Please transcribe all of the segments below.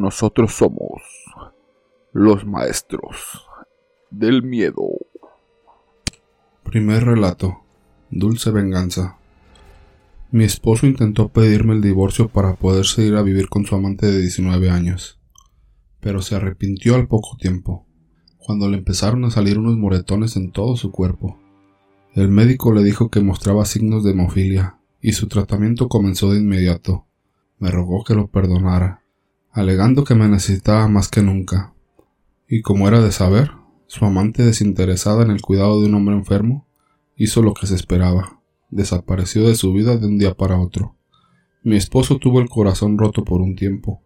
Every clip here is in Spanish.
Nosotros somos los maestros del miedo. Primer relato. Dulce venganza. Mi esposo intentó pedirme el divorcio para poderse ir a vivir con su amante de 19 años, pero se arrepintió al poco tiempo, cuando le empezaron a salir unos moretones en todo su cuerpo. El médico le dijo que mostraba signos de hemofilia, y su tratamiento comenzó de inmediato. Me rogó que lo perdonara, alegando que me necesitaba más que nunca. Y como era de saber, su amante desinteresada en el cuidado de un hombre enfermo hizo lo que se esperaba. Desapareció de su vida de un día para otro. Mi esposo tuvo el corazón roto por un tiempo.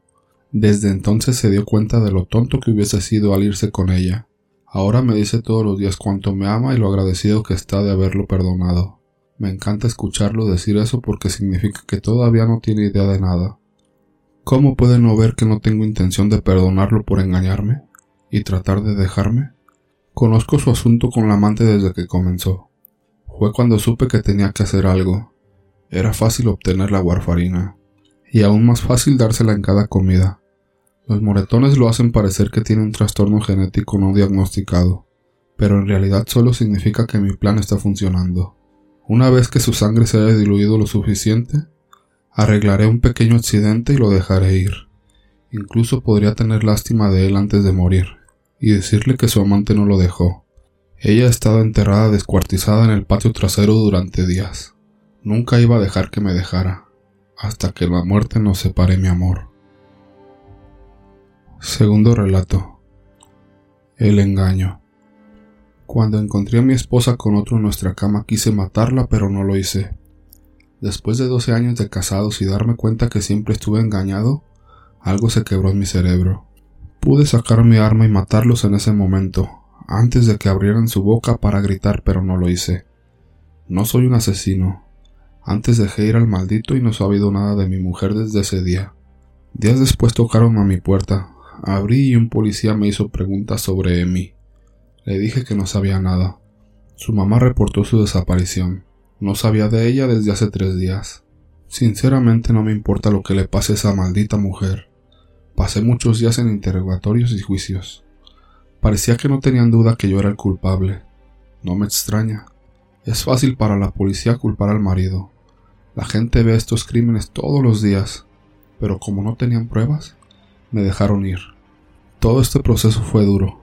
Desde entonces se dio cuenta de lo tonto que hubiese sido al irse con ella. Ahora me dice todos los días cuánto me ama y lo agradecido que está de haberlo perdonado. Me encanta escucharlo decir eso porque significa que todavía no tiene idea de nada. ¿Cómo puede no ver que no tengo intención de perdonarlo por engañarme y tratar de dejarme? Conozco su asunto con la amante desde que comenzó. Fue cuando supe que tenía que hacer algo. Era fácil obtener la warfarina, y aún más fácil dársela en cada comida. Los moretones lo hacen parecer que tiene un trastorno genético no diagnosticado, pero en realidad solo significa que mi plan está funcionando. Una vez que su sangre se haya diluido lo suficiente, arreglaré un pequeño accidente y lo dejaré ir. Incluso podría tener lástima de él antes de morir, y decirle que su amante no lo dejó. Ella ha estado enterrada descuartizada en el patio trasero durante días. Nunca iba a dejar que me dejara, hasta que la muerte nos separe mi amor. Segundo relato. El engaño. Cuando encontré a mi esposa con otro en nuestra cama quise matarla, pero no lo hice. Después de doce años de casados y darme cuenta que siempre estuve engañado, algo se quebró en mi cerebro. Pude sacar mi arma y matarlos en ese momento, antes de que abrieran su boca para gritar, pero no lo hice. No soy un asesino. Antes dejé ir al maldito y no he sabido nada de mi mujer desde ese día. Días después tocaron a mi puerta. Abrí y un policía me hizo preguntas sobre Emi. Le dije que no sabía nada. Su mamá reportó su desaparición. No sabía de ella desde hace tres días. Sinceramente no me importa lo que le pase a esa maldita mujer. Pasé muchos días en interrogatorios y juicios. Parecía que no tenían duda que yo era el culpable. No me extraña. Es fácil para la policía culpar al marido. La gente ve estos crímenes todos los días, pero como no tenían pruebas, me dejaron ir. Todo este proceso fue duro.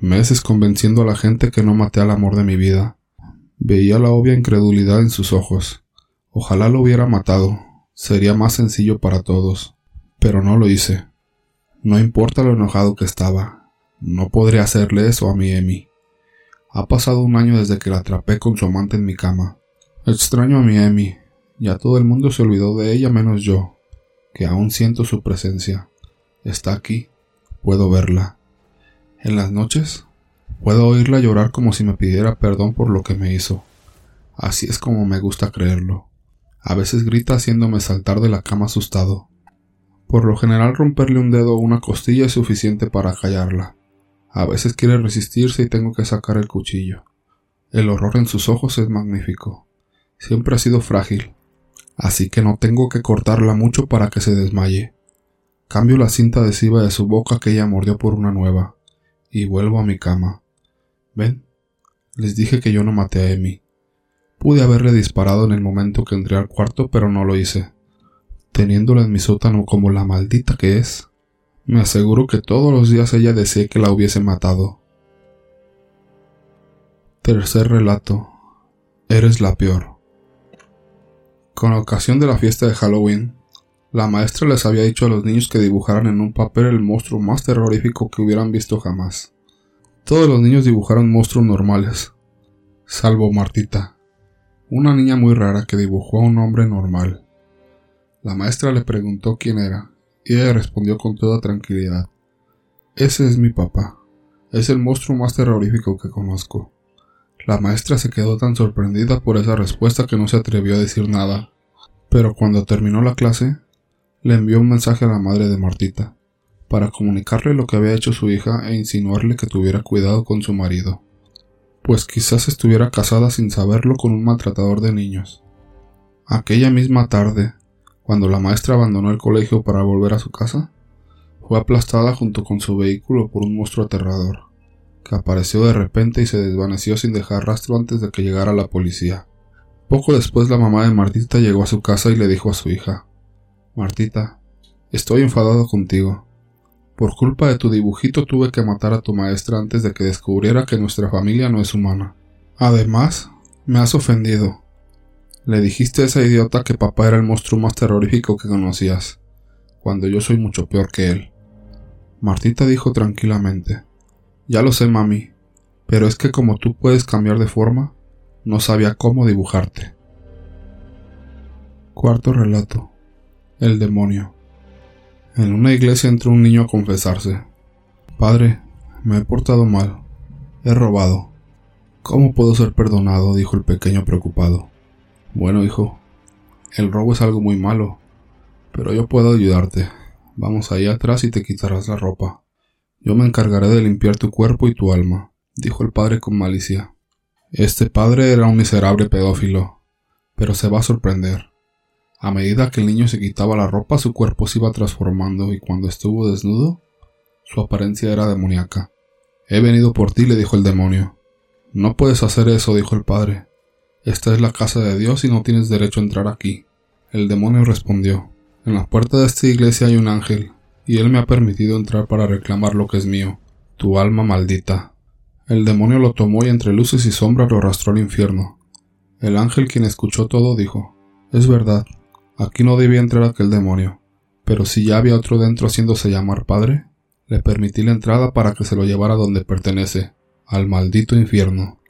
Meses convenciendo a la gente que no maté al amor de mi vida. Veía la obvia incredulidad en sus ojos. Ojalá lo hubiera matado. Sería más sencillo para todos. Pero no lo hice. No importa lo enojado que estaba, no podré hacerle eso a mi Emi. Ha pasado un año desde que la atrapé con su amante en mi cama. Extraño a mi Emi. Ya todo el mundo se olvidó de ella menos yo, que aún siento su presencia. Está aquí. Puedo verla. En las noches, puedo oírla llorar como si me pidiera perdón por lo que me hizo. Así es como me gusta creerlo. A veces grita haciéndome saltar de la cama asustado. Por lo general romperle un dedo o una costilla es suficiente para callarla. A veces quiere resistirse y tengo que sacar el cuchillo. El horror en sus ojos es magnífico. Siempre ha sido frágil, así que no tengo que cortarla mucho para que se desmaye. Cambio la cinta adhesiva de su boca que ella mordió por una nueva, y vuelvo a mi cama. ¿Ven? Les dije que yo no maté a Emi. Pude haberle disparado en el momento que entré al cuarto, pero no lo hice. Teniéndola en mi sótano como la maldita que es, me aseguro que todos los días ella desee que la hubiese matado. Tercer relato. Eres la peor. Con ocasión de la fiesta de Halloween, la maestra les había dicho a los niños que dibujaran en un papel el monstruo más terrorífico que hubieran visto jamás. Todos los niños dibujaron monstruos normales, salvo Martita, una niña muy rara que dibujó a un hombre normal. La maestra le preguntó quién era, y ella respondió con toda tranquilidad. Ese es mi papá. Es el monstruo más terrorífico que conozco. La maestra se quedó tan sorprendida por esa respuesta que no se atrevió a decir nada. Pero cuando terminó la clase, le envió un mensaje a la madre de Martita, para comunicarle lo que había hecho su hija e insinuarle que tuviera cuidado con su marido, pues quizás estuviera casada sin saberlo con un maltratador de niños. Aquella misma tarde, cuando la maestra abandonó el colegio para volver a su casa, fue aplastada junto con su vehículo por un monstruo aterrador, que apareció de repente y se desvaneció sin dejar rastro antes de que llegara la policía. Poco después la mamá de Martita llegó a su casa y le dijo a su hija Martita, estoy enfadado contigo. Por culpa de tu dibujito tuve que matar a tu maestra antes de que descubriera que nuestra familia no es humana. Además, me has ofendido. Le dijiste a esa idiota que papá era el monstruo más terrorífico que conocías, cuando yo soy mucho peor que él. Martita dijo tranquilamente, Ya lo sé, mami, pero es que como tú puedes cambiar de forma, no sabía cómo dibujarte. Cuarto relato. El demonio. En una iglesia entró un niño a confesarse. Padre, me he portado mal. He robado. ¿Cómo puedo ser perdonado? dijo el pequeño preocupado. Bueno, hijo, el robo es algo muy malo, pero yo puedo ayudarte. Vamos ahí atrás y te quitarás la ropa. Yo me encargaré de limpiar tu cuerpo y tu alma, dijo el padre con malicia. Este padre era un miserable pedófilo, pero se va a sorprender. A medida que el niño se quitaba la ropa, su cuerpo se iba transformando y cuando estuvo desnudo, su apariencia era demoníaca. He venido por ti, le dijo el demonio. No puedes hacer eso, dijo el padre. Esta es la casa de Dios y no tienes derecho a entrar aquí. El demonio respondió. En la puerta de esta iglesia hay un ángel, y él me ha permitido entrar para reclamar lo que es mío, tu alma maldita. El demonio lo tomó y entre luces y sombras lo arrastró al infierno. El ángel, quien escuchó todo, dijo, Es verdad, Aquí no debía entrar aquel demonio, pero si ya había otro dentro haciéndose llamar padre, le permití la entrada para que se lo llevara donde pertenece, al maldito infierno.